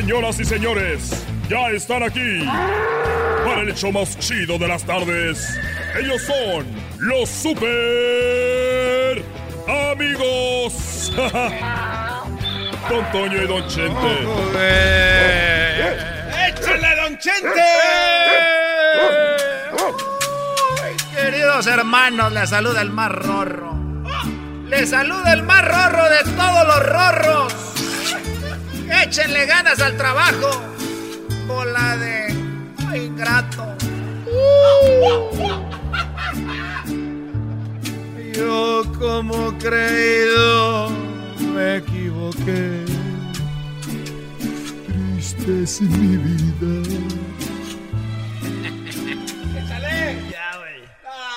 Señoras y señores, ya están aquí para el hecho más chido de las tardes. Ellos son los super amigos. Don Toño y Don Chente. ¡Échale, Don Chente! queridos hermanos, les saluda el más rorro. Les saluda el más rorro de todos los. Échenle ganas al trabajo. Bola de ingrato. Yo como creído me equivoqué. Triste es mi vida. ¡Échale! Ya, güey.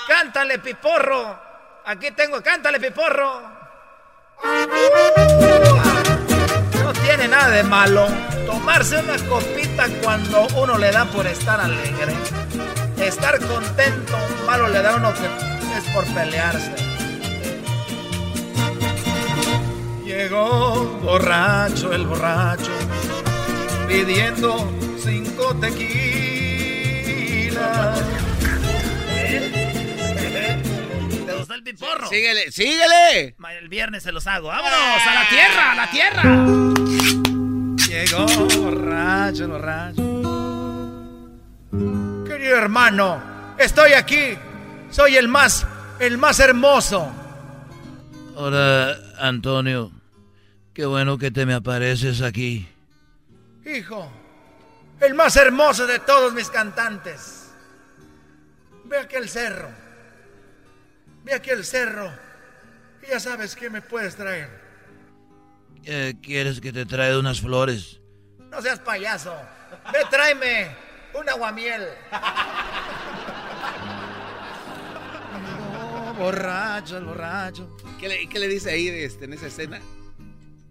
Cántale, piporro. Aquí tengo, cántale, piporro. De malo tomarse una copita cuando uno le da por estar alegre. Estar contento, malo le da uno que es por pelearse. Llegó borracho el borracho, pidiendo cinco tequilas. ¿Te gustó el piporro? Síguele, síguele. El viernes se los hago. ¡Vámonos! ¡A la tierra! ¡A la tierra! Llegó borracho, borracho. Querido hermano, estoy aquí. Soy el más, el más hermoso. Hola, Antonio. Qué bueno que te me apareces aquí. Hijo, el más hermoso de todos mis cantantes. Ve aquel cerro. Ve aquel cerro. Y ya sabes qué me puedes traer. Eh, ¿Quieres que te traiga unas flores? No seas payaso. Ve, tráeme un aguamiel. borracho, el borracho. ¿Qué le, ¿Qué le, dice ahí este, en esa escena?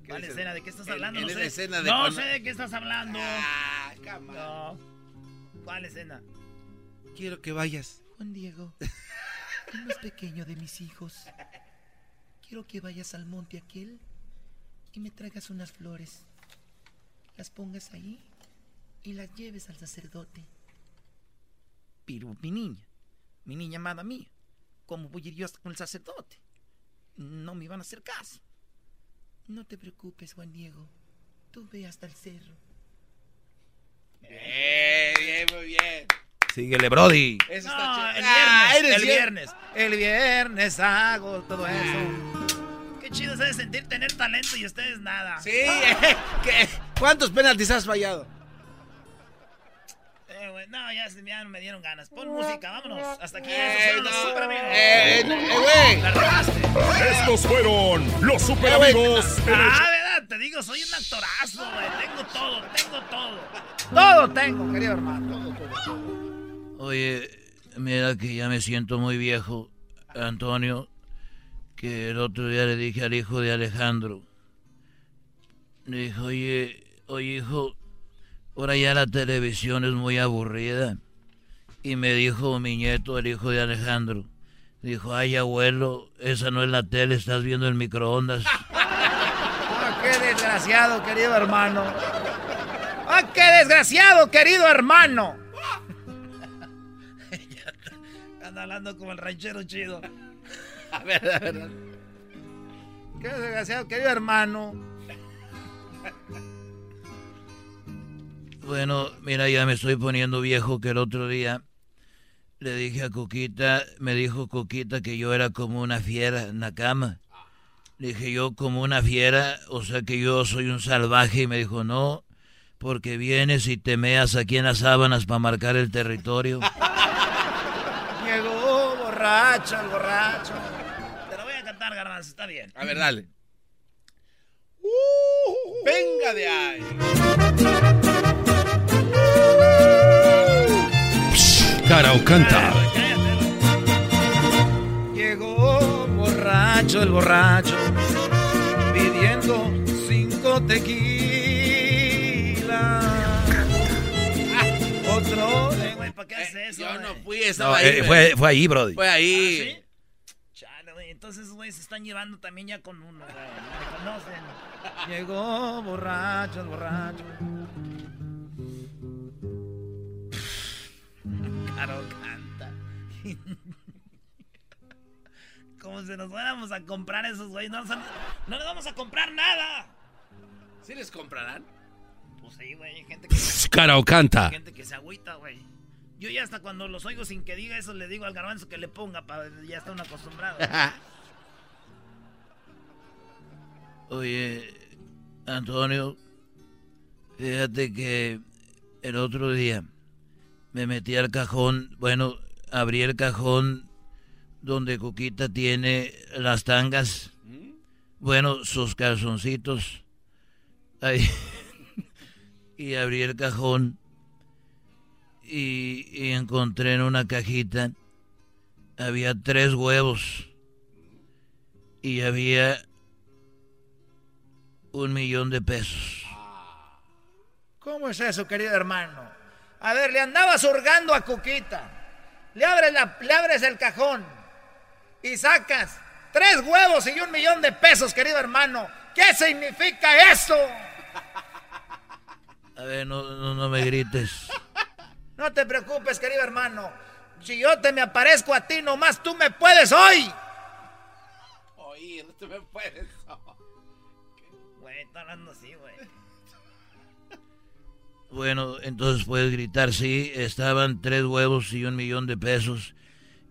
¿Cuál escena? ¿De qué estás hablando? En, no esa sé. escena de No sé de qué estás hablando. Ah, no. ¿Cuál escena? Quiero que vayas. Juan Diego, el más pequeño de mis hijos. Quiero que vayas al monte aquel y me traigas unas flores. Las pongas ahí y las lleves al sacerdote. Pero mi niña, mi niña amada mía, ¿cómo voy a ir yo hasta con el sacerdote? No me van a hacer caso. No te preocupes, Juan Diego. Tú ve hasta el cerro. Bien, bien, muy bien. Síguele, Brody. Eso está el viernes, el viernes. El viernes hago todo eso. Qué chido se de sentir tener talento y ustedes nada. Sí, ¿qué? ¿Cuántos penaltis has fallado? Eh, no, ya, ya, me dieron ganas. Pon música, vámonos. Hasta aquí. Eh, Esos fueron los no, super amigos. eh, eh, güey. La. Estos fueron los super amigos. Ah, verdad, te digo, soy un actorazo, güey. Tengo todo, tengo todo. Todo tengo, querido hermano. Todo, todo. Oye, mira que ya me siento muy viejo, Antonio, que el otro día le dije al hijo de Alejandro, le dijo, oye, oye hijo, ahora ya la televisión es muy aburrida. Y me dijo mi nieto, el hijo de Alejandro, dijo, ay abuelo, esa no es la tele, estás viendo el microondas. Ah, qué desgraciado, querido hermano. Ah, qué desgraciado, querido hermano. Anda hablando como el ranchero chido. A ver, a ver. Qué desgraciado, querido hermano. Bueno, mira, ya me estoy poniendo viejo que el otro día le dije a Coquita, me dijo Coquita que yo era como una fiera en la cama. Le dije yo como una fiera, o sea que yo soy un salvaje y me dijo no, porque vienes y te meas aquí en las sábanas para marcar el territorio. Llegó borracho, el borracho. Te lo voy a cantar, garbanzo, está bien. A ver, dale. venga de ahí. Cara o canta. Llegó borracho, el borracho, pidiendo cinco tequilas. Otro. Eh, güey, ¿para qué haces eso? Yo no güey? fui, estaba No, ahí. eh, güey. fue, fue ahí, Brody. Fue ahí. Chale, güey, entonces güeyes se están llevando también ya con uno, güey. Me conocen. Llegó borracho, borracho. Caro canta. Como si nos fuéramos a comprar esos güeyes. No, no les vamos a comprar nada. ¿Sí les comprarán? Pues sí, güey. Gente que, canta. gente que se agüita, güey. Yo ya hasta cuando los oigo sin que diga eso le digo al garbanzo que le ponga, para ya está uno acostumbrado. Oye, Antonio, fíjate que el otro día me metí al cajón, bueno, abrí el cajón donde Cuquita tiene las tangas, bueno, sus calzoncitos, ahí, y abrí el cajón y, y encontré en una cajita, había tres huevos y había un millón de pesos. ¿Cómo es eso, querido hermano? A ver, le andabas hurgando a Cuquita. Le abres, la, le abres el cajón y sacas tres huevos y un millón de pesos, querido hermano. ¿Qué significa eso? A ver, no, no, no me grites. No te preocupes, querido hermano. Si yo te me aparezco a ti, nomás tú me puedes hoy. Oír, tú me puedes. Güey, está hablando así, güey. Bueno, entonces puedes gritar, sí, estaban tres huevos y un millón de pesos.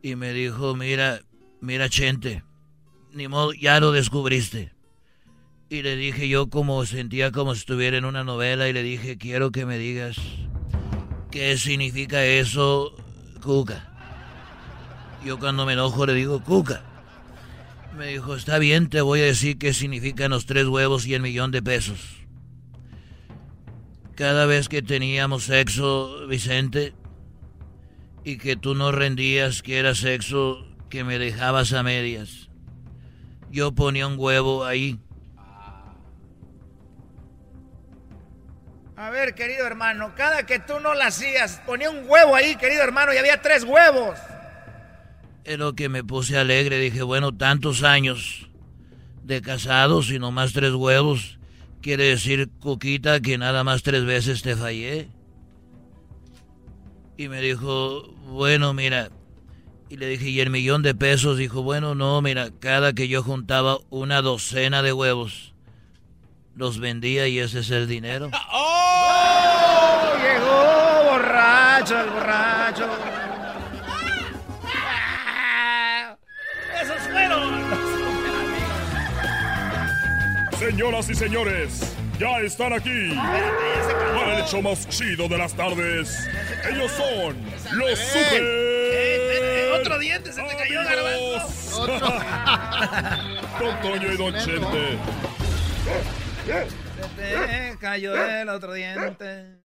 Y me dijo, mira, mira, Chente, ni modo, ya lo descubriste. Y le dije yo como sentía como si estuviera en una novela y le dije, quiero que me digas qué significa eso, Cuca. Yo cuando me enojo le digo, Cuca. Me dijo, está bien, te voy a decir qué significan los tres huevos y el millón de pesos. Cada vez que teníamos sexo, Vicente, y que tú no rendías que era sexo que me dejabas a medias, yo ponía un huevo ahí. A ver, querido hermano, cada que tú no la hacías, ponía un huevo ahí, querido hermano, y había tres huevos. Es lo que me puse alegre. Dije, bueno, tantos años de casados y nomás tres huevos. Quiere decir, Cuquita, que nada más tres veces te fallé. Y me dijo, bueno, mira. Y le dije, ¿y el millón de pesos? Dijo, bueno, no, mira, cada que yo juntaba una docena de huevos, los vendía y ese es el dinero. ¡Oh! Señoras y señores, ya están aquí para el hecho más chido de las tardes. Ellos son los super. eh, otro diente se te cayó, amigos. Don Toño y Don Chente. Se te cayó el otro diente.